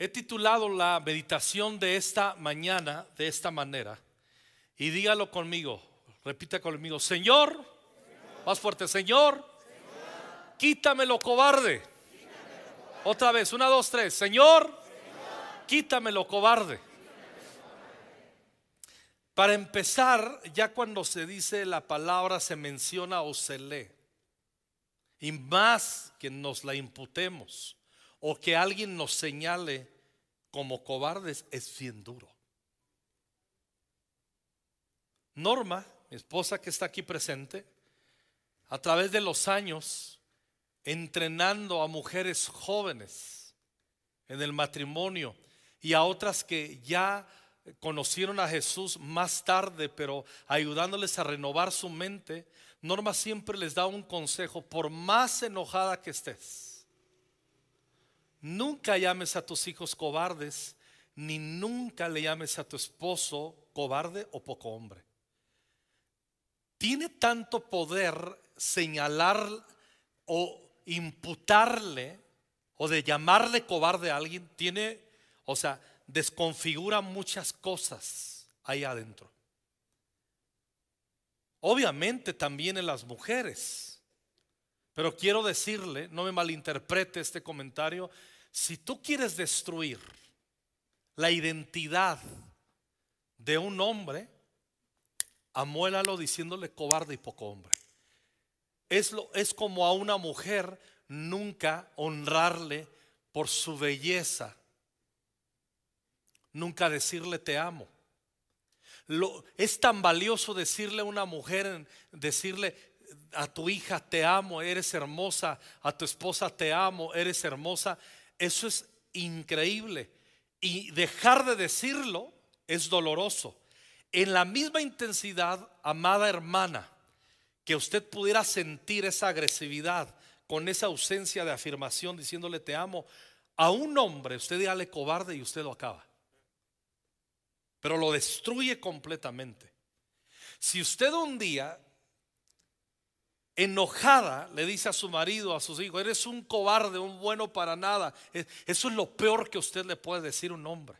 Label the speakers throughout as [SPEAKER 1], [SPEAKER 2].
[SPEAKER 1] He titulado la meditación de esta mañana de esta manera. Y dígalo conmigo, repita conmigo, Señor, más fuerte, Señor, quítame lo cobarde. Otra vez, una, dos, tres, Señor, quítame lo cobarde. Para empezar, ya cuando se dice la palabra se menciona o se lee. Y más que nos la imputemos o que alguien nos señale como cobardes es bien duro. Norma, mi esposa que está aquí presente, a través de los años, entrenando a mujeres jóvenes en el matrimonio y a otras que ya conocieron a Jesús más tarde, pero ayudándoles a renovar su mente, Norma siempre les da un consejo, por más enojada que estés, nunca llames a tus hijos cobardes, ni nunca le llames a tu esposo cobarde o poco hombre. Tiene tanto poder señalar o imputarle o de llamarle cobarde a alguien, tiene, o sea, desconfigura muchas cosas ahí adentro. Obviamente también en las mujeres. Pero quiero decirle, no me malinterprete este comentario, si tú quieres destruir la identidad de un hombre, amuélalo diciéndole cobarde y poco hombre. Es, lo, es como a una mujer nunca honrarle por su belleza nunca decirle te amo. Es tan valioso decirle a una mujer, decirle a tu hija te amo, eres hermosa, a tu esposa te amo, eres hermosa. Eso es increíble. Y dejar de decirlo es doloroso. En la misma intensidad, amada hermana, que usted pudiera sentir esa agresividad con esa ausencia de afirmación diciéndole te amo, a un hombre usted dígale cobarde y usted lo acaba pero lo destruye completamente. Si usted un día, enojada, le dice a su marido, a sus hijos, eres un cobarde, un bueno para nada, eso es lo peor que usted le puede decir a un hombre.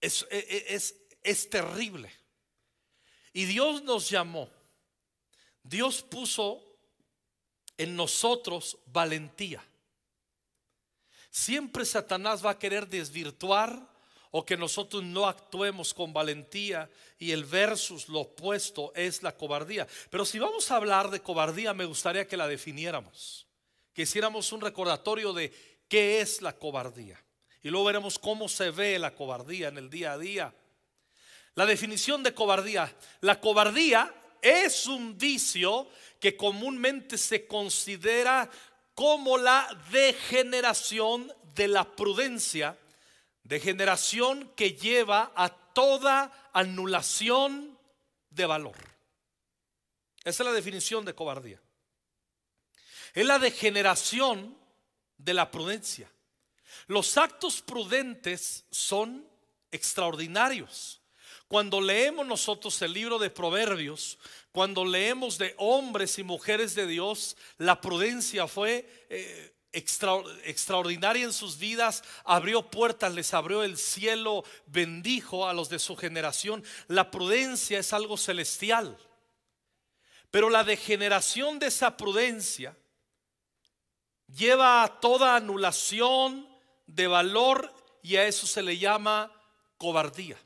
[SPEAKER 1] Es, e, e, es, es terrible. Y Dios nos llamó. Dios puso en nosotros valentía. Siempre Satanás va a querer desvirtuar o que nosotros no actuemos con valentía y el versus, lo opuesto, es la cobardía. Pero si vamos a hablar de cobardía, me gustaría que la definiéramos, que hiciéramos un recordatorio de qué es la cobardía. Y luego veremos cómo se ve la cobardía en el día a día. La definición de cobardía. La cobardía es un vicio que comúnmente se considera como la degeneración de la prudencia, degeneración que lleva a toda anulación de valor. Esa es la definición de cobardía. Es la degeneración de la prudencia. Los actos prudentes son extraordinarios. Cuando leemos nosotros el libro de Proverbios, cuando leemos de hombres y mujeres de Dios, la prudencia fue eh, extraordinaria en sus vidas, abrió puertas, les abrió el cielo, bendijo a los de su generación. La prudencia es algo celestial. Pero la degeneración de esa prudencia lleva a toda anulación de valor y a eso se le llama cobardía.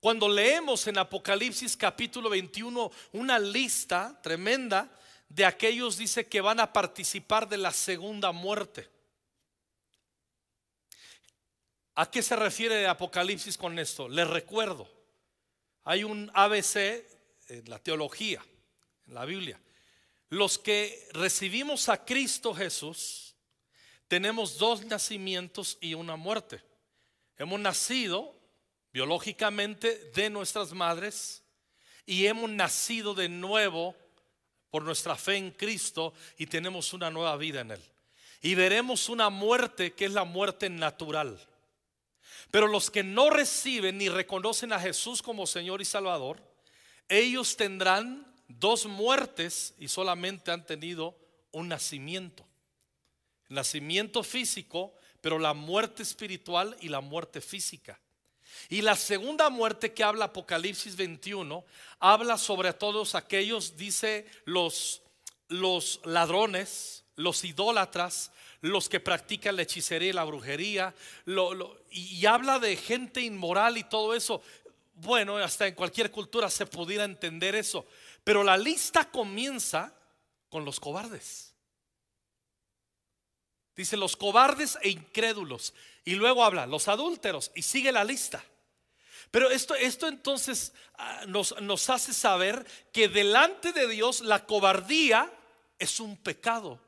[SPEAKER 1] Cuando leemos en Apocalipsis capítulo 21 una lista tremenda de aquellos dice que van a participar de la segunda muerte. ¿A qué se refiere Apocalipsis con esto? Les recuerdo, hay un ABC en la teología, en la Biblia. Los que recibimos a Cristo Jesús, tenemos dos nacimientos y una muerte. Hemos nacido biológicamente de nuestras madres y hemos nacido de nuevo por nuestra fe en Cristo y tenemos una nueva vida en Él. Y veremos una muerte que es la muerte natural. Pero los que no reciben ni reconocen a Jesús como Señor y Salvador, ellos tendrán dos muertes y solamente han tenido un nacimiento. Nacimiento físico, pero la muerte espiritual y la muerte física. Y la segunda muerte que habla Apocalipsis 21 habla sobre todos aquellos, dice los, los ladrones, los idólatras, los que practican la hechicería y la brujería, y, habla de gente inmoral y todo eso. Bueno, hasta en cualquier cultura se pudiera entender eso, pero la lista comienza con los cobardes. Dice los cobardes e incrédulos. Y luego habla los adúlteros y sigue la lista. Pero esto, esto entonces ah, nos, nos hace saber que delante de Dios la cobardía es un pecado.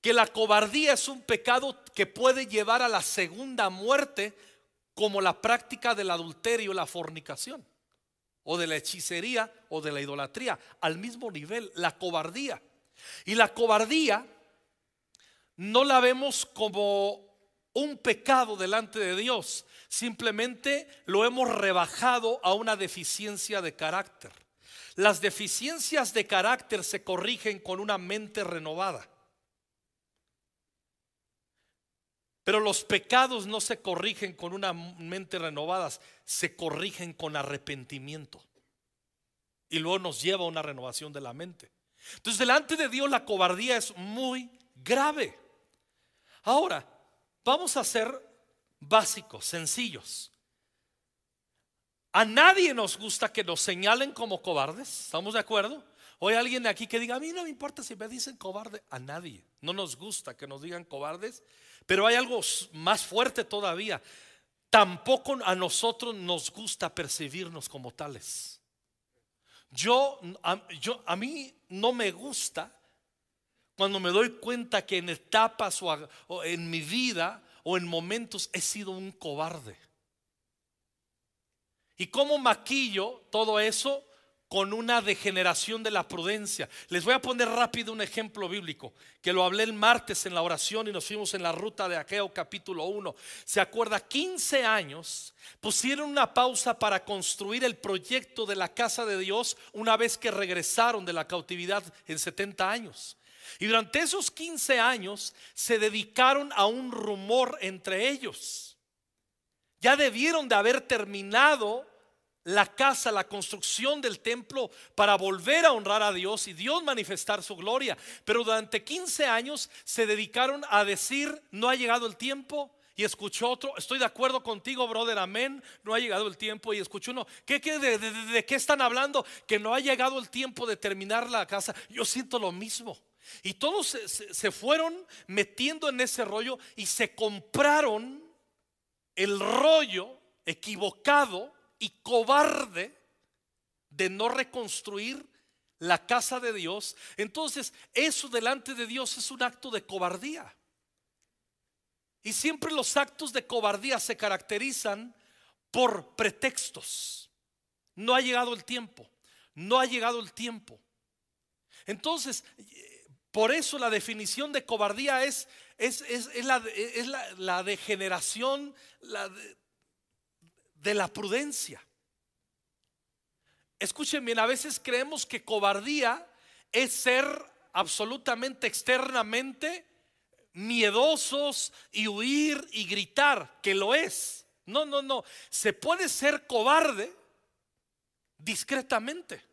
[SPEAKER 1] Que la cobardía es un pecado que puede llevar a la segunda muerte como la práctica del adulterio, la fornicación, o de la hechicería o de la idolatría, al mismo nivel, la cobardía. Y la cobardía no la vemos como un pecado delante de Dios, simplemente lo hemos rebajado a una deficiencia de carácter. Las deficiencias de carácter se corrigen con una mente renovada. Pero los pecados no se corrigen con una mente renovada, se corrigen con arrepentimiento. Y luego nos lleva a una renovación de la mente. Entonces delante de Dios la cobardía es muy grave. Ahora, vamos a ser básicos, sencillos. A nadie nos gusta que nos señalen como cobardes, ¿estamos de acuerdo? O hay alguien de aquí que diga, a mí no me importa si me dicen cobarde, a nadie. No nos gusta que nos digan cobardes, pero hay algo más fuerte todavía. Tampoco a nosotros nos gusta percibirnos como tales. Yo, yo a mí no me gusta cuando me doy cuenta que en etapas o, en mi vida o en momentos he sido un cobarde. ¿Y cómo maquillo todo eso? Con una degeneración de la prudencia. Les voy a poner rápido un ejemplo bíblico, que lo hablé el martes en la oración y nos fuimos en la ruta de Aqueo capítulo 1. ¿Se acuerda? 15 años pusieron una pausa para construir el proyecto de la casa de Dios una vez que regresaron de la cautividad en 70 años. Y durante esos 15 años se dedicaron a un rumor entre ellos. Ya debieron de haber terminado la casa, la construcción del templo para volver a honrar a Dios y Dios manifestar su gloria. Pero durante 15 años se dedicaron a decir, no ha llegado el tiempo. Y escuchó otro, estoy de acuerdo contigo, brother, amén, no ha llegado el tiempo. Y escuchó uno, ¿qué, de, de qué están hablando? Que no ha llegado el tiempo de terminar la casa. Yo siento lo mismo. Y todos se, fueron metiendo en ese rollo y se compraron el rollo equivocado y cobarde de no reconstruir la casa de Dios. Entonces, eso delante de Dios es un acto de cobardía. Y siempre los actos de cobardía se caracterizan por pretextos. No ha llegado el tiempo. No ha llegado el tiempo. Entonces, por eso la definición de cobardía es, es, la, degeneración de, la prudencia. Escuchen bien, a veces creemos que cobardía es ser absolutamente externamente miedosos y huir y gritar, que lo es. No, no, no. Se puede ser cobarde discretamente.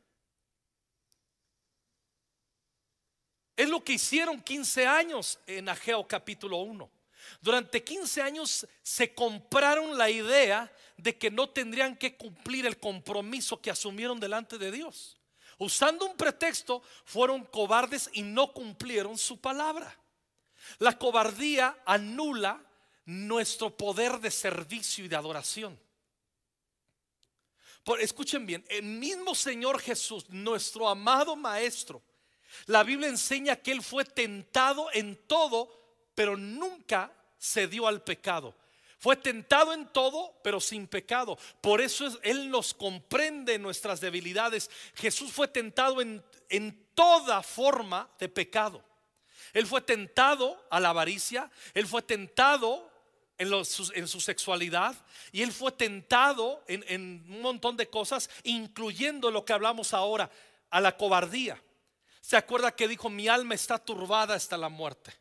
[SPEAKER 1] Es lo que hicieron 15 años en Ageo capítulo 1. Durante 15 años se compraron la idea de que no tendrían que cumplir el compromiso que asumieron delante de Dios. Usando un pretexto, fueron cobardes y no cumplieron su palabra. La cobardía anula nuestro poder de servicio y de adoración. Escuchen bien, el mismo Señor Jesús, nuestro amado Maestro, la Biblia enseña que Él fue tentado en todo, pero nunca se dio al pecado. Fue tentado en todo, pero sin pecado. Por eso Él nos comprende nuestras debilidades. Jesús fue tentado en, en toda forma de pecado. Él fue tentado a la avaricia, Él fue tentado en, en, su sexualidad y él fue tentado en, en, un montón de cosas, incluyendo lo que hablamos ahora, a la cobardía. ¿Se acuerda que dijo, mi alma está turbada hasta la muerte?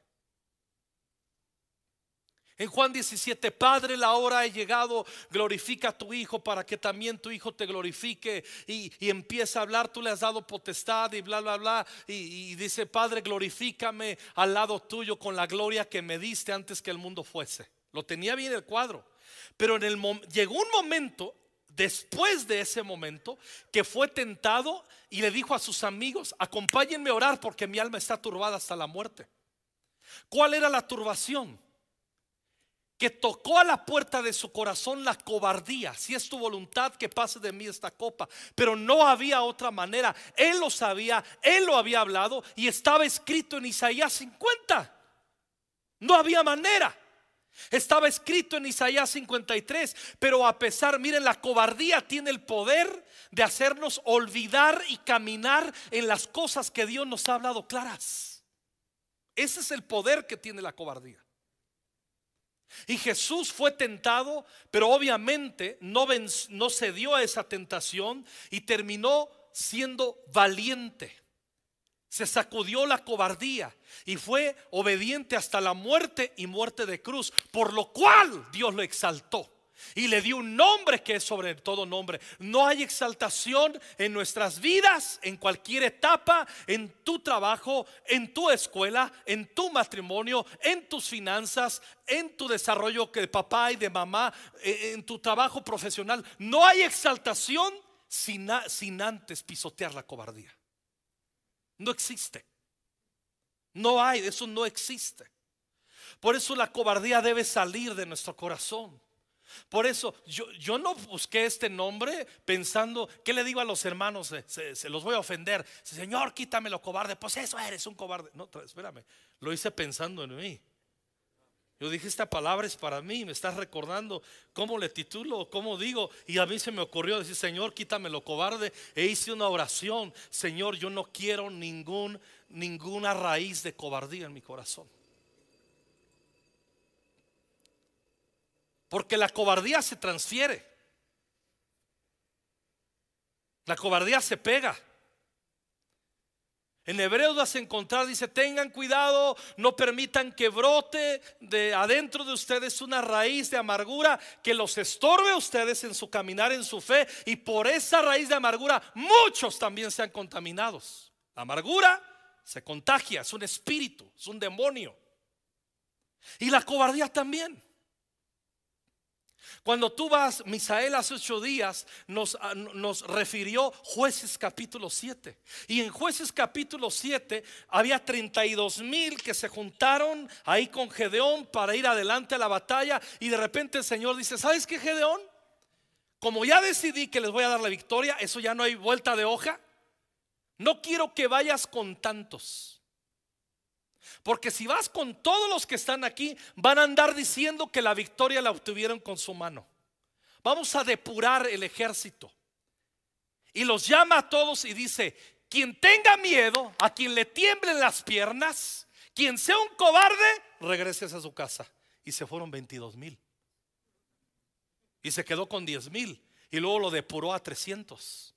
[SPEAKER 1] En Juan 17, Padre, la hora ha llegado, glorifica a tu Hijo para que también tu Hijo te glorifique. Y, empieza a hablar, tú le has dado potestad y bla, bla, bla. Y, dice, Padre, glorifícame al lado tuyo con la gloria que me diste antes que el mundo fuese. Lo tenía bien el cuadro. Pero en el llegó un momento, después de ese momento, que fue tentado y le dijo a sus amigos, acompáñenme a orar porque mi alma está turbada hasta la muerte. ¿Cuál era la turbación? que tocó a la puerta de su corazón la cobardía. Si es tu voluntad que pase de mí esta copa. Pero no había otra manera. Él lo sabía, él lo había hablado y estaba escrito en Isaías 50. No había manera. Estaba escrito en Isaías 53, pero a pesar, miren, la cobardía tiene el poder de hacernos olvidar y caminar en las cosas que Dios nos ha hablado claras. Ese es el poder que tiene la cobardía. Y Jesús fue tentado, pero obviamente no, no cedió a esa tentación y terminó siendo valiente. Se sacudió la cobardía y fue obediente hasta la muerte y muerte de cruz, por lo cual Dios lo exaltó y le dio un nombre que es sobre todo nombre. No hay exaltación en nuestras vidas, en cualquier etapa, en tu trabajo, en tu escuela, en tu matrimonio, en tus finanzas, en tu desarrollo de papá y de mamá, eh, en tu trabajo profesional. No hay exaltación sin, sin antes pisotear la cobardía. No existe. No hay, eso no existe. Por eso la cobardía debe salir de nuestro corazón. Por eso yo, yo, no busqué este nombre pensando, ¿qué le digo a los hermanos? Se, los voy a ofender. Señor, quítame lo cobarde. Pues eso eres un cobarde. No, espérame. Lo hice pensando en mí. Yo dije, esta palabra es para mí. Me estás recordando cómo le titulo, cómo digo. Y a mí se me ocurrió decir, Señor, quítame lo cobarde. E hice una oración. Señor, yo no quiero ningún, ninguna raíz de cobardía en mi corazón. Porque la cobardía se transfiere. La cobardía se pega. En Hebreos vas a encontrar, dice, tengan cuidado, no permitan que brote de adentro de ustedes una raíz de amargura que los estorbe a ustedes en su caminar en su fe y por esa raíz de amargura muchos también sean contaminados. La amargura se contagia, es un espíritu, es un demonio. Y la cobardía también. Cuando tú vas, Misael hace ocho días nos, ah, nos, refirió jueces capítulo 7. Y en jueces capítulo 7 había 32 mil que se juntaron ahí con Gedeón para ir adelante a la batalla. Y de repente el Señor dice, ¿sabes qué Gedeón? Como ya decidí que les voy a dar la victoria, eso ya no hay vuelta de hoja. No quiero que vayas con tantos. Porque si vas con todos los que están aquí, van a andar diciendo que la victoria la obtuvieron con su mano. Vamos a depurar el ejército. Y los llama a todos y dice, quien tenga miedo, a quien le tiemblen las piernas, quien sea un cobarde, regrese a su casa. Y se fueron 22 mil. Y se quedó con 10 mil. Y luego lo depuró a 300.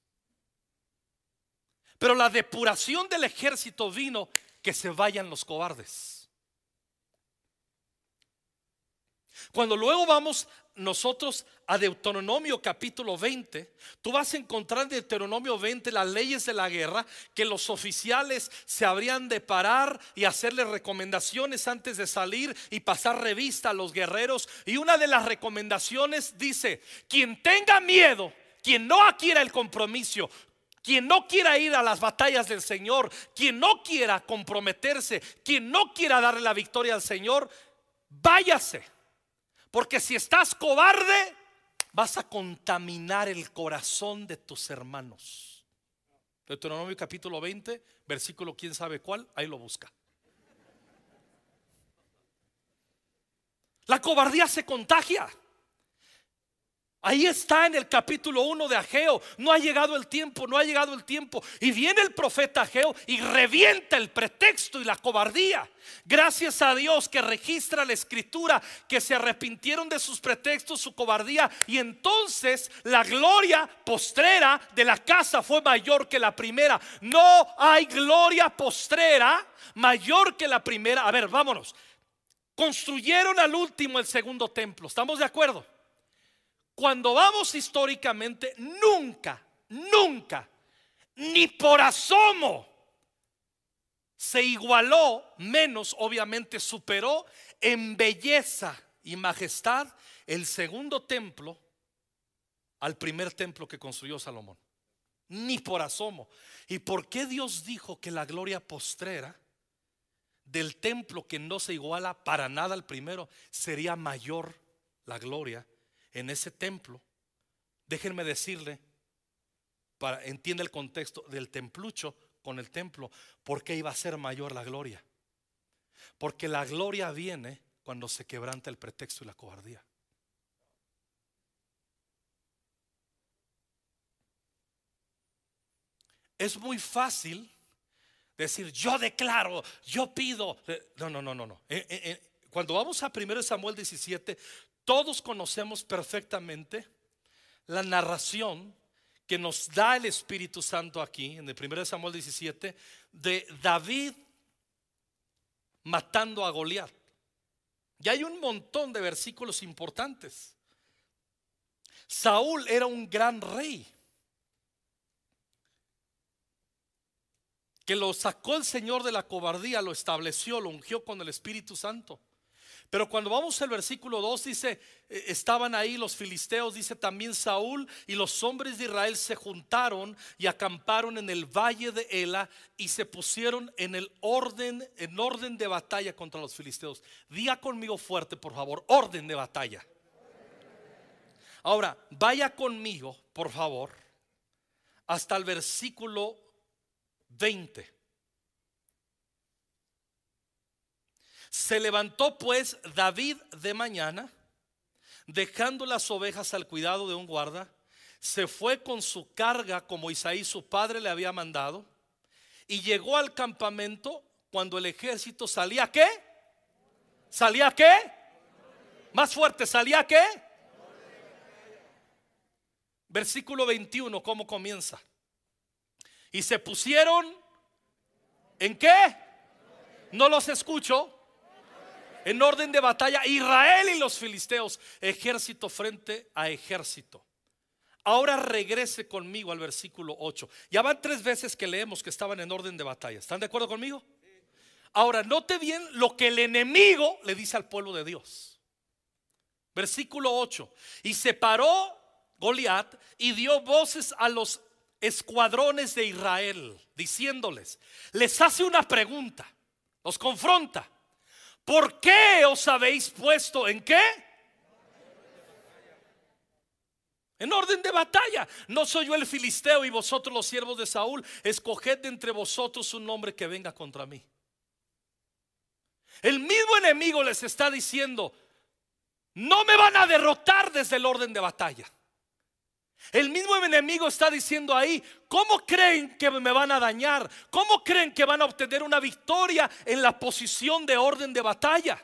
[SPEAKER 1] Pero la depuración del ejército vino que se vayan los cobardes. Cuando luego vamos nosotros a Deuteronomio capítulo 20, tú vas a encontrar en Deuteronomio 20 las leyes de la guerra, que los oficiales se habrían de parar y hacerle recomendaciones antes de salir y pasar revista a los guerreros. Y una de las recomendaciones dice, quien tenga miedo, quien no adquiera el compromiso, quien no quiera ir a las batallas del Señor, quien no quiera comprometerse, quien no quiera darle la victoria al Señor, váyase. Porque si estás cobarde, vas a contaminar el corazón de tus hermanos. Deuteronomio capítulo 20, versículo quién sabe cuál, ahí lo busca. La cobardía se contagia. Ahí está en el capítulo 1 de Ageo. No ha llegado el tiempo, no ha llegado el tiempo. Y viene el profeta Ageo y revienta el pretexto y la cobardía. Gracias a Dios que registra la escritura que se arrepintieron de sus pretextos, su cobardía. Y entonces la gloria postrera de la casa fue mayor que la primera. No hay gloria postrera mayor que la primera. A ver, vámonos. Construyeron al último el segundo templo. ¿Estamos de acuerdo? Cuando vamos históricamente, nunca, nunca, ni por asomo, se igualó, menos obviamente superó en belleza y majestad el segundo templo al primer templo que construyó Salomón. Ni por asomo. ¿Y por qué Dios dijo que la gloria postrera del templo que no se iguala para nada al primero sería mayor la gloria en ese templo, déjenme decirle, para entienda el contexto del templucho con el templo, ¿por qué iba a ser mayor la gloria? Porque la gloria viene cuando se quebranta el pretexto y la cobardía. Es muy fácil decir, yo declaro, yo pido. No, no, no, no, no. Eh, eh, eh, cuando vamos a 1 Samuel 17, todos conocemos perfectamente la narración que nos da el Espíritu Santo aquí, en el 1 Samuel 17, de David matando a Goliat. Y hay un montón de versículos importantes. Saúl era un gran rey que lo sacó el Señor de la cobardía, lo estableció, lo ungió con el Espíritu Santo. Pero cuando vamos al versículo 2 dice, eh, estaban ahí los filisteos, dice también Saúl y los hombres de Israel se juntaron y acamparon en el valle de Ela y se pusieron en el orden, en orden de batalla contra los filisteos. Diga conmigo fuerte, por favor, orden de batalla. Ahora, vaya conmigo, por favor, hasta el versículo 20. Se levantó pues David de mañana, dejando las ovejas al cuidado de un guarda, se fue con su carga como Isaí su padre le había mandado, y llegó al campamento cuando el ejército salía qué? ¿Salía qué? Más fuerte, ¿salía qué? Versículo 21, ¿cómo comienza? Y se pusieron en qué? No los escucho en orden de batalla, Israel y los filisteos, ejército frente a ejército. Ahora regrese conmigo al versículo 8. Ya van tres veces que leemos que estaban en orden de batalla. ¿Están de acuerdo conmigo? Ahora, note bien lo que el enemigo le dice al pueblo de Dios. Versículo 8. Y se paró Goliat y dio voces a los escuadrones de Israel, diciéndoles, les hace una pregunta, los confronta. ¿Por qué os habéis puesto en qué? En orden de batalla. No soy yo el filisteo y vosotros los siervos de Saúl. Escoged de entre vosotros un hombre que venga contra mí. El mismo enemigo les está diciendo, no me van a derrotar desde el orden de batalla. El mismo enemigo está diciendo ahí, ¿cómo creen que me van a dañar? ¿Cómo creen que van a obtener una victoria en la posición de orden de batalla?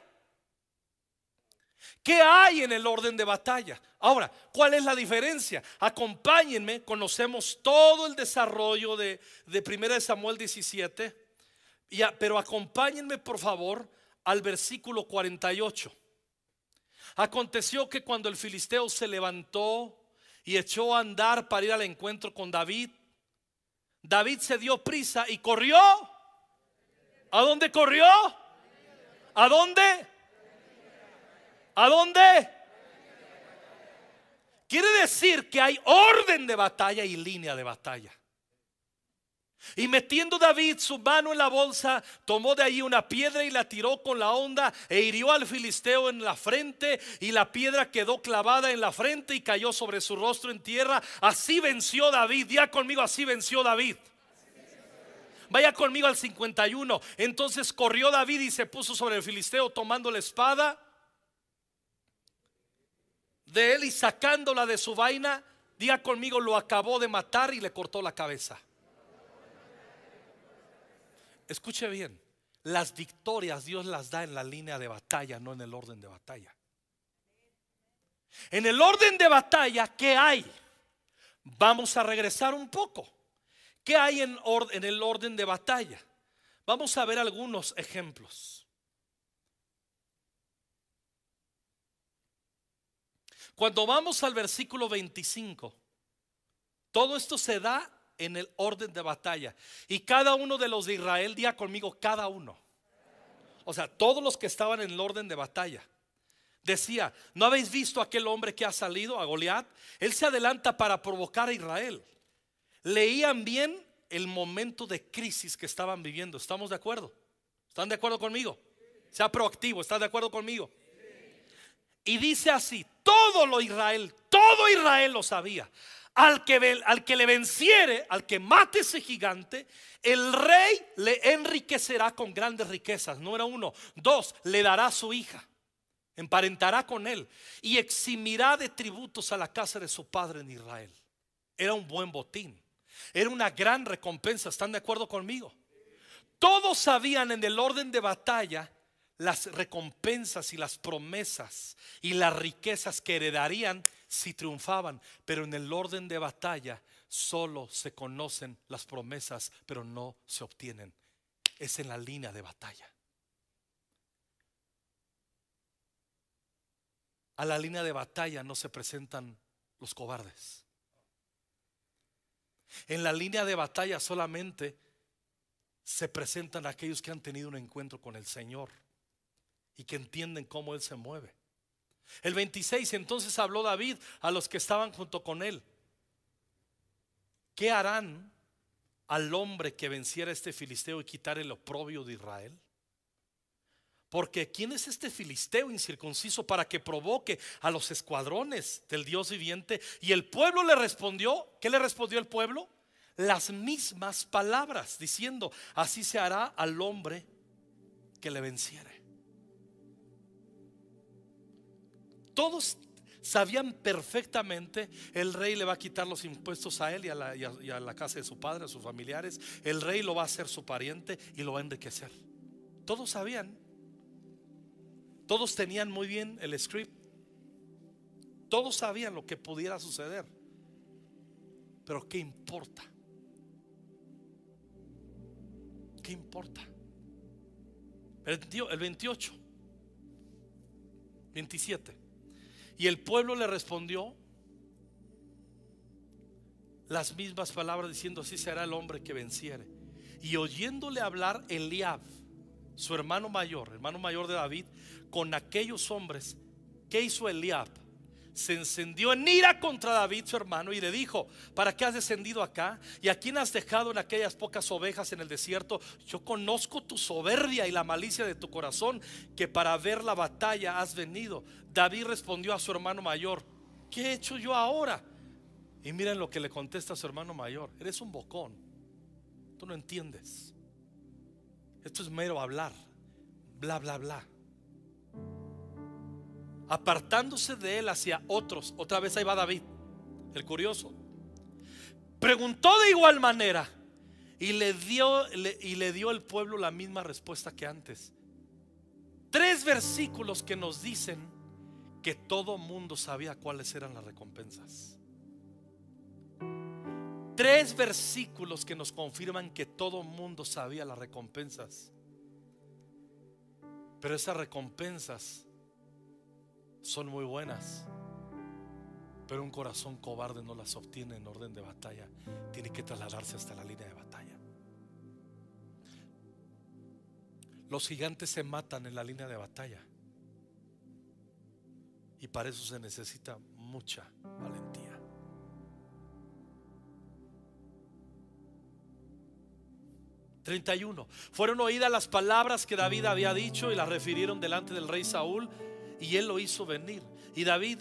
[SPEAKER 1] ¿Qué hay en el orden de batalla? Ahora, ¿cuál es la diferencia? Acompáñenme, conocemos todo el desarrollo de, de 1 Samuel 17, pero acompáñenme por favor al versículo 48. Aconteció que cuando el filisteo se levantó y echó a andar para ir al encuentro con David. David se dio prisa y corrió. ¿A dónde corrió? ¿A dónde? ¿A dónde? Quiere decir que hay orden de batalla y línea de batalla. Y metiendo David su mano en la bolsa, tomó de ahí una piedra y la tiró con la onda e hirió al filisteo en la frente y la piedra quedó clavada en la frente y cayó sobre su rostro en tierra. Así venció David. Ya conmigo, así venció David. Vaya conmigo al 51. Entonces corrió David y se puso sobre el filisteo tomando la espada. de él y sacándola de su vaina, diga conmigo, lo acabó de matar y le cortó la cabeza. Escuche bien, las victorias Dios las da en la línea de batalla, no en el orden de batalla. En el orden de batalla, ¿qué hay? Vamos a regresar un poco. ¿Qué hay en, el orden de batalla? Vamos a ver algunos ejemplos. Cuando vamos al versículo 25, todo esto se da en el orden de batalla. Y cada uno de los de Israel, diga conmigo, cada uno. O sea, todos los que estaban en el orden de batalla. Decía, ¿no habéis visto aquel hombre que ha salido a Goliat? Él se adelanta para provocar a Israel. Leían bien el momento de crisis que estaban viviendo. ¿Estamos de acuerdo? ¿Están de acuerdo conmigo? Sea proactivo, ¿estás de acuerdo conmigo? Y dice así, todo lo Israel, todo Israel lo sabía. Al que, al que le venciere, al que mate ese gigante, el rey le enriquecerá con grandes riquezas. Número uno. Dos, le dará su hija. Emparentará con él y eximirá de tributos a la casa de su padre en Israel. Era un buen botín. Era una gran recompensa. ¿Están de acuerdo conmigo? Todos sabían en el orden de batalla las recompensas y las promesas y las riquezas que heredarían si triunfaban. Pero en el orden de batalla solo se conocen las promesas, pero no se obtienen. Es en la línea de batalla. A la línea de batalla no se presentan los cobardes. En la línea de batalla solamente se presentan aquellos que han tenido un encuentro con el Señor y que entienden cómo Él se mueve. El 26, entonces habló David a los que estaban junto con Él. ¿Qué harán al hombre que venciera a este filisteo y quitar el oprobio de Israel? Porque ¿quién es este filisteo incircunciso para que provoque a los escuadrones del Dios viviente? Y el pueblo le respondió, ¿qué le respondió el pueblo? Las mismas palabras, diciendo, así se hará al hombre que le venciere. Todos sabían perfectamente, el rey le va a quitar los impuestos a él y a, la, casa de su padre, a sus familiares. El rey lo va a hacer su pariente y lo va a enriquecer. Todos sabían. Todos tenían muy bien el script. Todos sabían lo que pudiera suceder. Pero ¿qué importa? ¿Qué importa? El 28, 27. Y el pueblo le respondió las mismas palabras diciendo, así será el hombre que venciere. Y oyéndole hablar Eliab, su hermano mayor, hermano mayor de David, con aquellos hombres, ¿qué hizo Eliab? Se encendió en ira contra David, su hermano, y le dijo, ¿para qué has descendido acá? ¿Y a quién has dejado en aquellas pocas ovejas en el desierto? Yo conozco tu soberbia y la malicia de tu corazón, que para ver la batalla has venido. David respondió a su hermano mayor, ¿qué he hecho yo ahora? Y miren lo que le contesta a su hermano mayor, eres un bocón, tú no entiendes. Esto es mero hablar, bla, bla, bla apartándose de él hacia otros. Otra vez ahí va David, el curioso. Preguntó de igual manera y le dio, y le dio el pueblo la misma respuesta que antes. Tres versículos que nos dicen que todo mundo sabía cuáles eran las recompensas. Tres versículos que nos confirman que todo mundo sabía las recompensas. Pero esas recompensas son muy buenas, pero un corazón cobarde no las obtiene en orden de batalla. Tiene que trasladarse hasta la línea de batalla. Los gigantes se matan en la línea de batalla. Y para eso se necesita mucha valentía. ...31... Fueron oídas las palabras que David había dicho y las refirieron delante del rey Saúl y él lo hizo venir. Y David,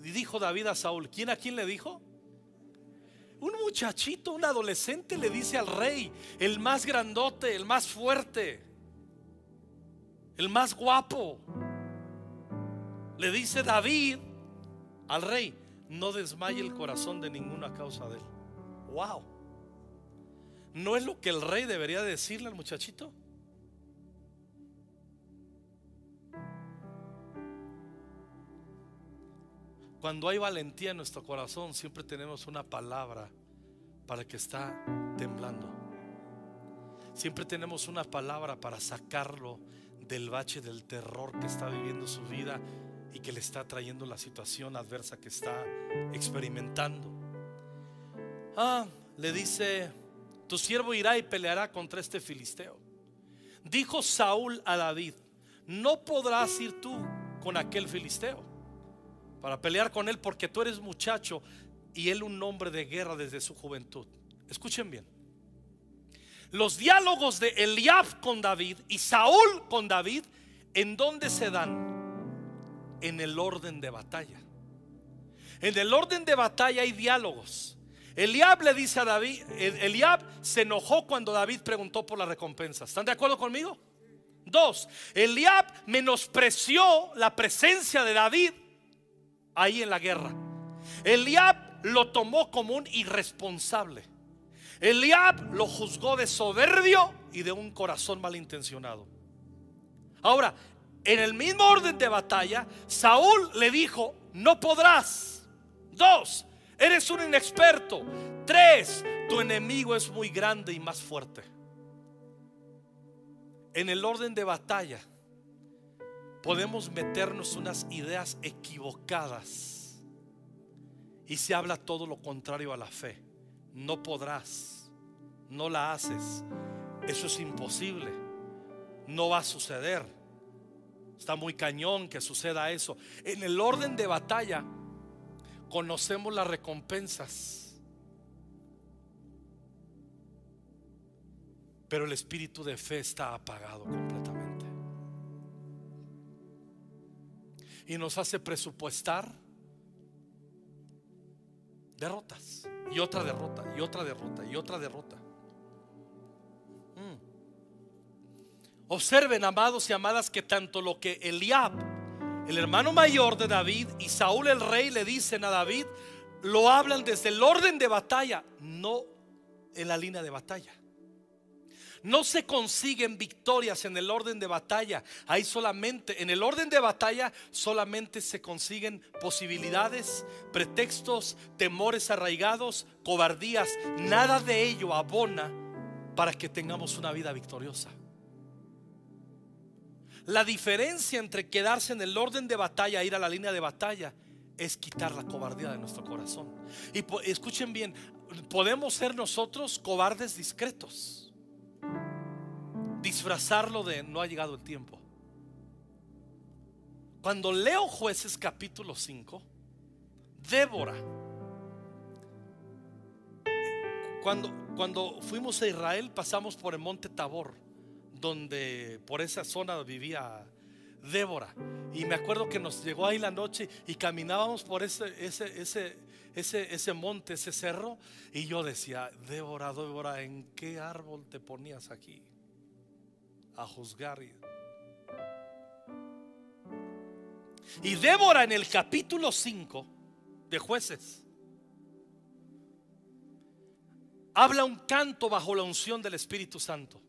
[SPEAKER 1] dijo David a Saúl, ¿quién a quién le dijo? Un muchachito, un adolescente le dice al rey, el más grandote, el más fuerte, el más guapo. Le dice David al rey, no desmaye el corazón de ninguna causa de él. Wow. ¿No es lo que el rey debería decirle al muchachito? Cuando hay valentía en nuestro corazón, siempre tenemos una palabra para que está temblando. Siempre tenemos una palabra para sacarlo del bache del terror que está viviendo su vida y que le está trayendo la situación adversa que está experimentando. Ah, le dice, tu siervo irá y peleará contra este filisteo. Dijo Saúl a David, no podrás ir tú con aquel filisteo para pelear con él porque tú eres muchacho y él un hombre de guerra desde su juventud. Escuchen bien. Los diálogos de Eliab con David y Saúl con David, ¿en dónde se dan? En el orden de batalla. En el orden de batalla hay diálogos. Eliab le dice a David, Eliab se enojó cuando David preguntó por la recompensa. ¿Están de acuerdo conmigo? Dos, Eliab menospreció la presencia de David ahí en la guerra. Eliab lo tomó como un irresponsable. Eliab lo juzgó de soberbio y de un corazón malintencionado. Ahora, en el mismo orden de batalla, Saúl le dijo, no podrás. Dos, eres un inexperto. Tres, tu enemigo es muy grande y más fuerte. En el orden de batalla, podemos meternos unas ideas equivocadas y se habla todo lo contrario a la fe. No podrás, no la haces, eso es imposible, no va a suceder. Está muy cañón que suceda eso. En el orden de batalla conocemos las recompensas. Pero el espíritu de fe está apagado completamente. Y nos hace presupuestar derrotas y otra derrota y otra derrota y otra derrota. Mm. Observen, amados y amadas, que tanto lo que Eliab, el hermano mayor de David, y Saúl el rey le dicen a David, lo hablan desde el orden de batalla, no en la línea de batalla. No se consiguen victorias en el orden de batalla. Hay solamente, en el orden de batalla solamente se consiguen posibilidades, pretextos, temores arraigados, cobardías. Nada de ello abona para que tengamos una vida victoriosa. La diferencia entre quedarse en el orden de batalla e ir a la línea de batalla es quitar la cobardía de nuestro corazón. Y escuchen bien, podemos ser nosotros cobardes discretos disfrazarlo de no ha llegado el tiempo. Cuando leo jueces capítulo 5, Débora, cuando, cuando fuimos a Israel pasamos por el monte Tabor, donde por esa zona vivía Débora. Y me acuerdo que nos llegó ahí la noche y caminábamos por ese, ese, ese, ese, ese monte, ese cerro. Y yo decía, Débora, Débora, ¿en qué árbol te ponías aquí? A juzgar. Y Débora en el capítulo 5 de jueces habla un canto bajo la unción del Espíritu Santo.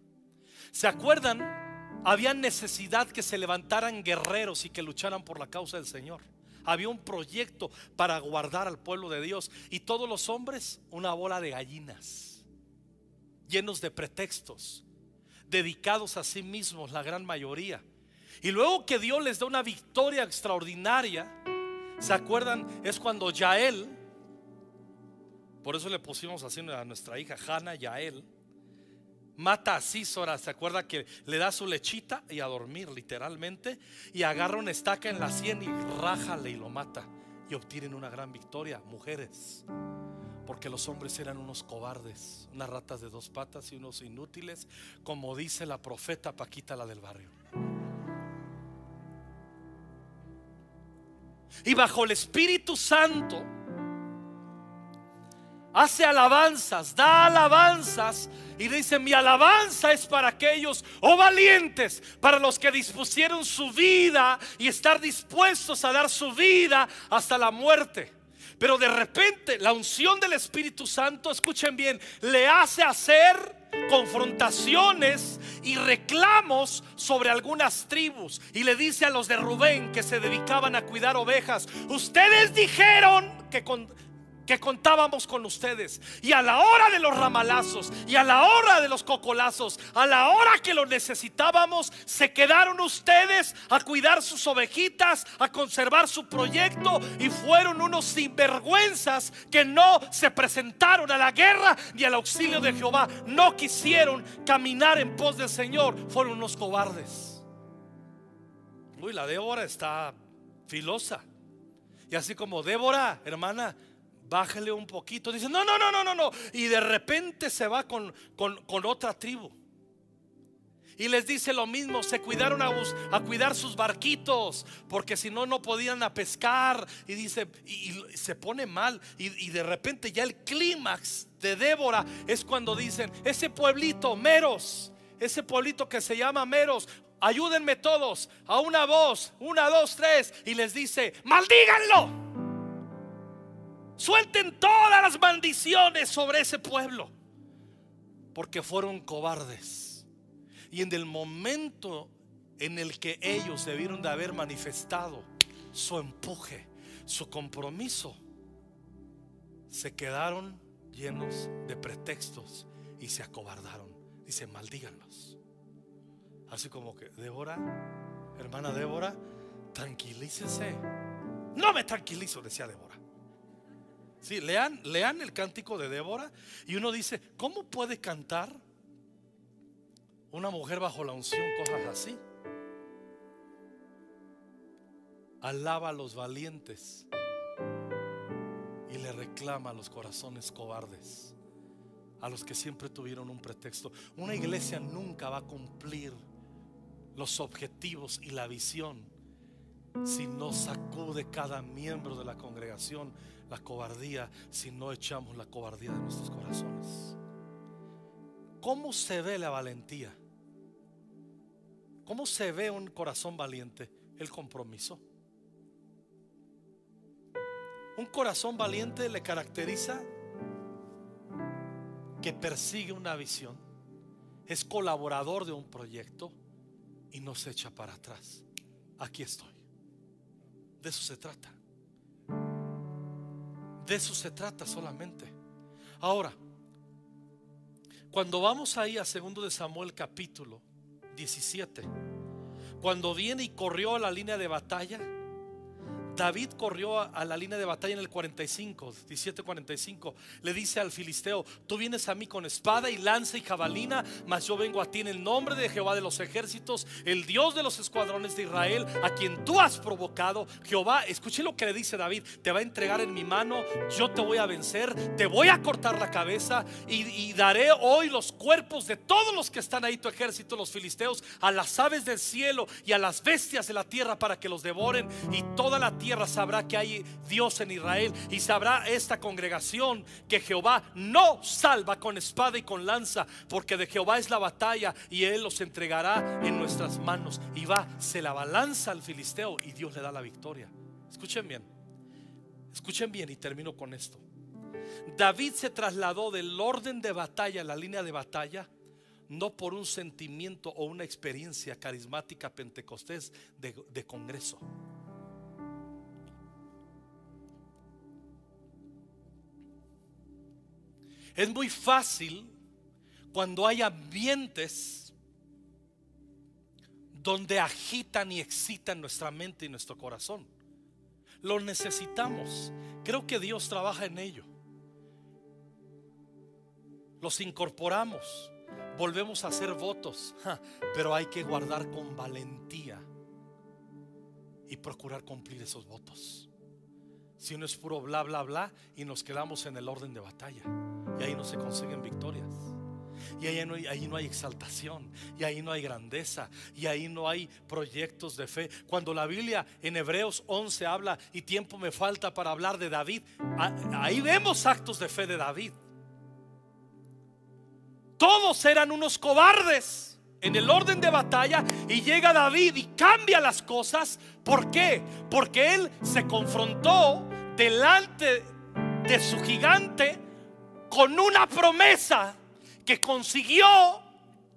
[SPEAKER 1] ¿Se acuerdan? Había necesidad que se levantaran guerreros y que lucharan por la causa del Señor. Había un proyecto para guardar al pueblo de Dios. Y todos los hombres, una bola de gallinas, llenos de pretextos, dedicados a sí mismos, la gran mayoría. Y luego que Dios les da una victoria extraordinaria, ¿se acuerdan? Es cuando Yael, por eso le pusimos así a nuestra hija Hannah, Yael, mata a Sísora, ¿se acuerda que le da su lechita y a dormir literalmente? Y agarra una estaca en la sien y rájale y lo mata. Y obtienen una gran victoria, mujeres porque los hombres eran unos cobardes, unas ratas de dos patas y unos inútiles, como dice la profeta Paquita la del barrio. Y bajo el Espíritu Santo, hace alabanzas, da alabanzas y dice, mi alabanza es para aquellos, oh valientes, para los que dispusieron su vida y estar dispuestos a dar su vida hasta la muerte. Pero de repente la unción del Espíritu Santo, escuchen bien, le hace hacer confrontaciones y reclamos sobre algunas tribus. Y le dice a los de Rubén que se dedicaban a cuidar ovejas, ustedes dijeron que con que contábamos con ustedes. Y a la hora de los ramalazos, y a la hora de los cocolazos, a la hora que lo necesitábamos, se quedaron ustedes a cuidar sus ovejitas, a conservar su proyecto, y fueron unos sinvergüenzas que no se presentaron a la guerra ni al auxilio de Jehová. No quisieron caminar en pos del Señor, fueron unos cobardes. Uy, la Débora está filosa. Y así como Débora, hermana, bájale un poquito. Dice, no, no, no, no, no, no. Y de repente se va con, con, otra tribu. Y les dice lo mismo, se cuidaron a, a cuidar sus barquitos, porque si no, no podían a pescar. Y dice, y, se pone mal. Y, y, de repente ya el clímax de Débora es cuando dicen, ese pueblito, Meros, ese pueblito que se llama Meros, ayúdenme todos, a una voz, una, dos, tres. Y les dice, maldíganlo. Suelten todas las maldiciones sobre ese pueblo. Porque fueron cobardes. Y en el momento en el que ellos debieron de haber manifestado su empuje, su compromiso, se quedaron llenos de pretextos y se acobardaron. Dice, maldíganlos. Así como que, Débora, hermana Débora, tranquilícese. No me tranquilizo, decía Débora. Sí, lean, lean el cántico de Débora y uno dice, ¿cómo puede cantar una mujer bajo la unción cosas así? Alaba a los valientes y le reclama a los corazones cobardes, a los que siempre tuvieron un pretexto. Una iglesia nunca va a cumplir los objetivos y la visión si no sacude cada miembro de la congregación la cobardía si no echamos la cobardía de nuestros corazones. ¿Cómo se ve la valentía? ¿Cómo se ve un corazón valiente? El compromiso. Un corazón valiente le caracteriza que persigue una visión, es colaborador de un proyecto y no se echa para atrás. Aquí estoy. De eso se trata. De eso se trata solamente. Ahora, cuando vamos ahí a segundo de Samuel capítulo 17, cuando viene y corrió a la línea de batalla, David corrió a, la línea de batalla en el 45, 17:45. Le dice al filisteo: Tú vienes a mí con espada y lanza y jabalina, mas yo vengo a ti en el nombre de Jehová de los ejércitos, el Dios de los escuadrones de Israel, a quien tú has provocado. Jehová, escuché lo que le dice David: Te va a entregar en mi mano, yo te voy a vencer, te voy a cortar la cabeza y, y daré hoy los cuerpos de todos los que están ahí, tu ejército, los filisteos, a las aves del cielo y a las bestias de la tierra para que los devoren y toda la tierra tierra sabrá que hay Dios en Israel y sabrá esta congregación que Jehová no salva con espada y con lanza, porque de Jehová es la batalla y Él los entregará en nuestras manos. Y va, se la balanza al filisteo y Dios le da la victoria. Escuchen bien, escuchen bien y termino con esto. David se trasladó del orden de batalla a la línea de batalla no por un sentimiento o una experiencia carismática pentecostés de, de congreso. Es muy fácil cuando hay ambientes donde agitan y excitan nuestra mente y nuestro corazón. Lo necesitamos. Creo que Dios trabaja en ello. Los incorporamos, volvemos a hacer votos, pero hay que guardar con valentía y procurar cumplir esos votos. Si no es puro bla, bla, bla y nos quedamos en el orden de batalla. Y ahí no se consiguen victorias. Y ahí no, hay, ahí no hay exaltación, y ahí no hay grandeza, y ahí no hay proyectos de fe. Cuando la Biblia en Hebreos 11 habla, y tiempo me falta para hablar de David, ahí vemos actos de fe de David. Todos eran unos cobardes en el orden de batalla y llega David y cambia las cosas. ¿Por qué? Porque él se confrontó delante de su gigante con una promesa que consiguió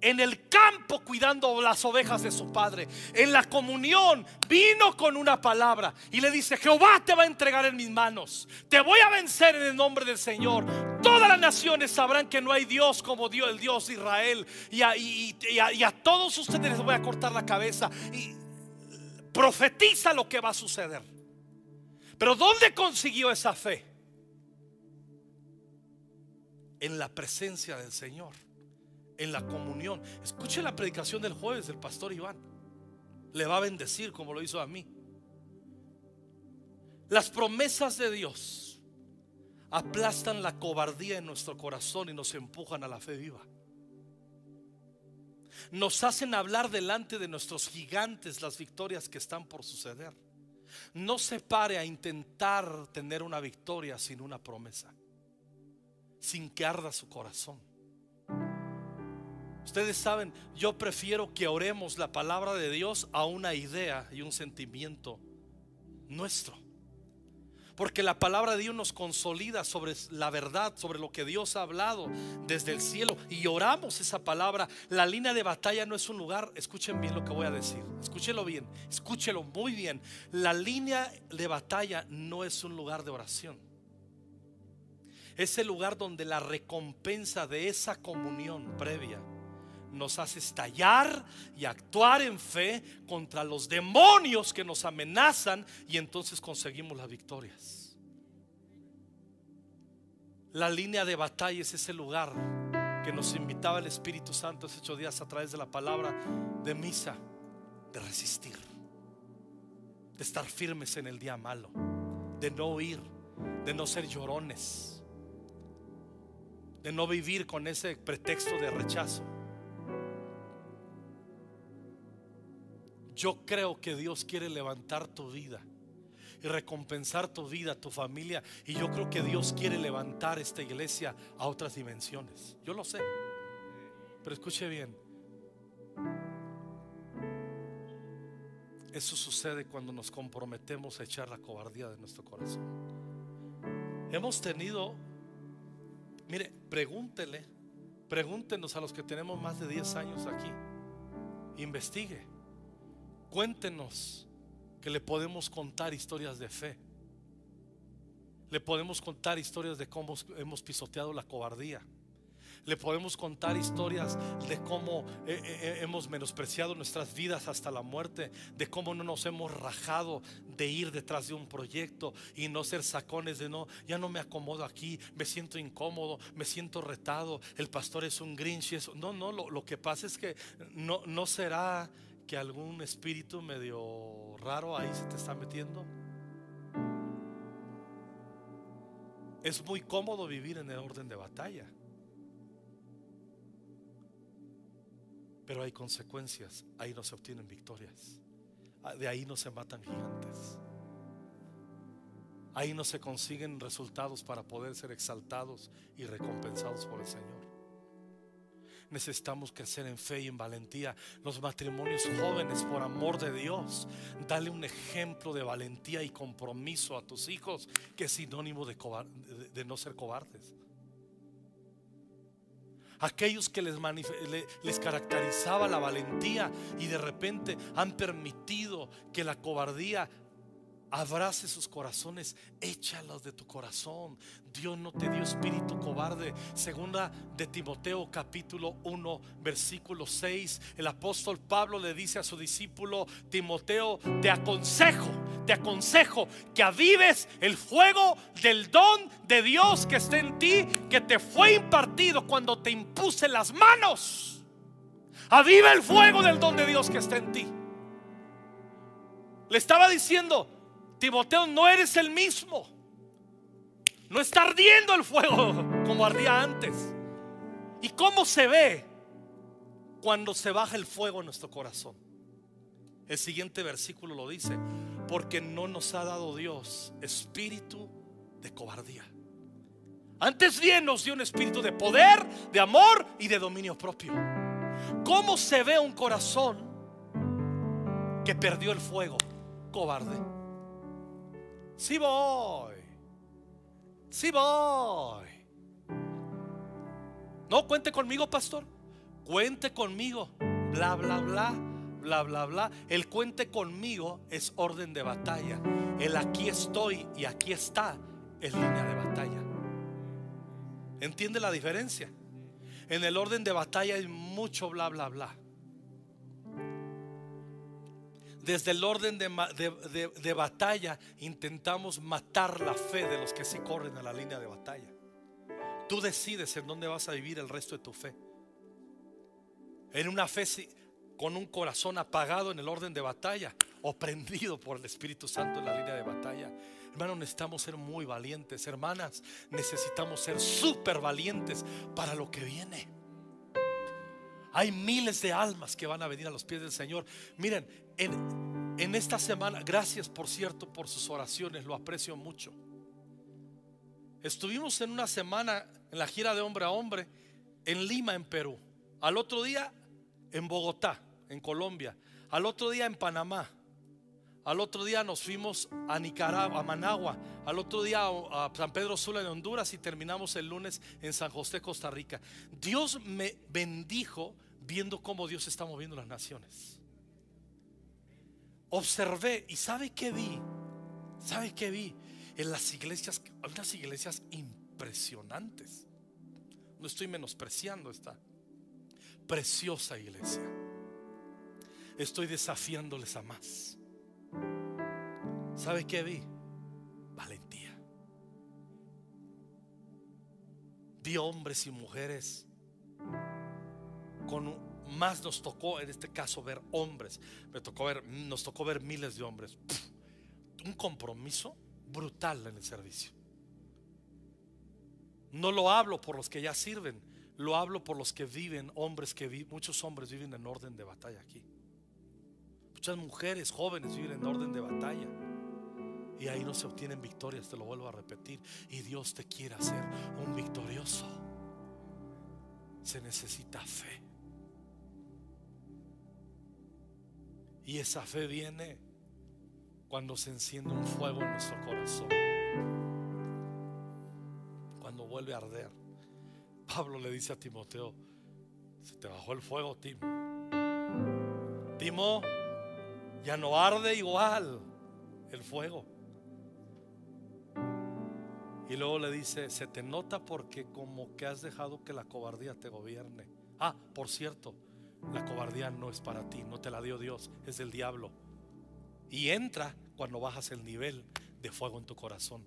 [SPEAKER 1] en el campo cuidando las ovejas de su padre. En la comunión vino con una palabra y le dice, Jehová te va a entregar en mis manos. Te voy a vencer en el nombre del Señor. Todas las naciones sabrán que no hay Dios como Dios, el Dios de Israel. Y a, todos ustedes les voy a cortar la cabeza. Y profetiza lo que va a suceder. Pero ¿dónde consiguió esa fe? En la presencia del Señor en la comunión. Escuche la predicación del jueves del pastor Iván. Le va a bendecir como lo hizo a mí. Las promesas de Dios aplastan la cobardía en nuestro corazón y nos empujan a la fe viva. Nos hacen hablar delante de nuestros gigantes las victorias que están por suceder. No se pare a intentar tener una victoria sin una promesa, sin que arda su corazón. Ustedes saben, yo prefiero que oremos la palabra de Dios a una idea y un sentimiento nuestro. Porque la palabra de Dios nos consolida sobre la verdad, sobre lo que Dios ha hablado desde el cielo. Y oramos esa palabra. La línea de batalla no es un lugar, escuchen bien lo que voy a decir. Escúchelo bien, escúchelo muy bien. La línea de batalla no es un lugar de oración. Es el lugar donde la recompensa de esa comunión previa nos hace estallar y actuar en fe contra los demonios que nos amenazan y entonces conseguimos las victorias. La línea de batalla es ese lugar que nos invitaba el Espíritu Santo hace ocho días a través de la palabra de misa, de resistir, de estar firmes en el día malo, de no huir, de no ser llorones, de no vivir con ese pretexto de rechazo. Yo creo que Dios quiere levantar tu vida y recompensar tu vida, tu familia. Y yo creo que Dios quiere levantar esta iglesia a otras dimensiones. Yo lo sé. Pero escuche bien. Eso sucede cuando nos comprometemos a echar la cobardía de nuestro corazón. Hemos tenido, mire, pregúntele, pregúntenos a los que tenemos más de 10 años aquí. Investigue. Cuéntenos que le podemos contar historias de fe. Le podemos contar historias de cómo hemos pisoteado la cobardía. Le podemos contar historias de cómo eh, eh, eh, hemos menospreciado nuestras vidas hasta la muerte, de cómo no nos hemos rajado de ir detrás de un proyecto y no ser sacones de no, ya no me acomodo aquí, me siento incómodo, me siento retado, el pastor es un grinch. No, no, lo, lo que pasa es que no, no será que algún espíritu medio raro ahí se te está metiendo? Es muy cómodo vivir en el orden de batalla. Pero hay consecuencias. Ahí no se obtienen victorias. Ah, de ahí no se matan gigantes. Ahí no se consiguen resultados para poder ser exaltados y recompensados por el Señor necesitamos crecer en fe y en valentía. Los matrimonios jóvenes, por amor de Dios, dale un ejemplo de valentía y compromiso a tus hijos, que es sinónimo de, no ser cobardes. Aquellos que les caracterizaba la valentía y de repente han permitido que la cobardía abrace sus corazones, échalos de tu corazón. Dios no te dio espíritu cobarde. Segunda de Timoteo capítulo 1 versículo 6. El apóstol Pablo le dice a su discípulo Timoteo, te aconsejo, te aconsejo que avives el fuego del don de Dios que está en ti, que te fue impartido cuando te impuse las manos. Aviva el fuego del don de Dios que está en ti. Le estaba diciendo, Timoteo, no eres el mismo. No está ardiendo el fuego como ardía antes. ¿Y cómo se ve cuando se baja el fuego en nuestro corazón? El siguiente versículo lo dice, porque no nos ha dado Dios espíritu de cobardía. Antes bien nos dio un espíritu de poder, de amor y de dominio propio. ¿Cómo se ve un corazón que perdió el fuego? Cobarde. Sí voy. Sí voy. No cuente conmigo, pastor. Cuente conmigo. Bla, bla, bla. Bla, bla, bla. El cuente conmigo es orden de batalla. El aquí estoy y aquí está es línea de batalla. ¿Entiende la diferencia? En el orden de batalla hay mucho bla, bla, bla. Desde el orden de, batalla intentamos matar la fe de los que se corren a la línea de batalla. Tú decides en dónde vas a vivir el resto de tu fe. En una fe con un corazón apagado en el orden de batalla o prendido por el Espíritu Santo en la línea de batalla. Hermanos, necesitamos ser muy valientes. Hermanas, necesitamos ser súper valientes para lo que viene. Hay miles de almas que van a venir a los pies del Señor. Miren, en, esta semana, gracias por cierto por sus oraciones, lo aprecio mucho. Estuvimos en una semana en la gira de hombre a hombre en Lima, en Perú. Al otro día en Bogotá, en Colombia. Al otro día en Panamá. Al otro día nos fuimos a Nicaragua, a Managua. Al otro día a San Pedro Sula de Honduras y terminamos el lunes en San José, Costa Rica. Dios me bendijo viendo cómo Dios está moviendo las naciones. Observé y ¿sabe qué vi? ¿Sabe qué vi? En las iglesias, hay unas iglesias impresionantes. No estoy menospreciando esta preciosa iglesia. Estoy desafiándoles a más. ¿Sabe qué vi? Valentía. Vi hombres y mujeres con más nos tocó en este caso ver hombres. Me tocó ver, nos tocó ver miles de hombres. un compromiso brutal en el servicio. No lo hablo por los que ya sirven, lo hablo por los que viven, hombres que muchos hombres viven en orden de batalla aquí. Muchas mujeres jóvenes viven en orden de batalla. Y ahí no se obtienen victorias, te lo vuelvo a repetir. Y Dios te quiere hacer un victorioso. Se necesita fe. Y esa fe viene cuando se enciende un fuego en nuestro corazón. Cuando vuelve a arder. Pablo le dice a Timoteo, se te bajó el fuego, Timo. Timo, ya no arde igual el fuego. Y luego le dice, se te nota porque como que has dejado que la cobardía te gobierne. Ah, por cierto, la cobardía no es para ti, no te la dio Dios, es del diablo. Y entra cuando bajas el nivel de fuego en tu corazón.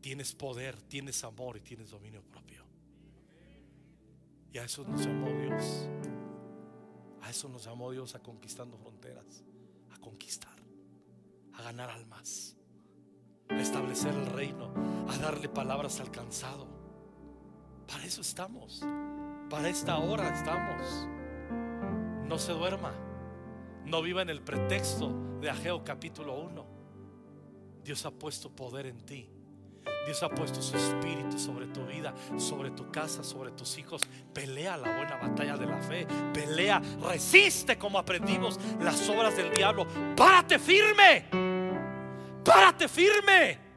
[SPEAKER 1] Tienes poder, tienes amor y tienes dominio propio. Y a eso nos llamó Dios. A eso nos llamó Dios a conquistando fronteras, conquistar, a ganar almas a establecer el reino, a darle palabras al cansado. Para eso estamos. Para esta hora estamos. No se duerma. No viva en el pretexto de Ageo capítulo 1. Dios ha puesto poder en ti. Dios ha puesto su espíritu sobre tu vida, sobre tu casa, sobre tus hijos. Pelea la buena batalla de la fe. Pelea, resiste como aprendimos las obras del diablo. Párate firme. Párate firme.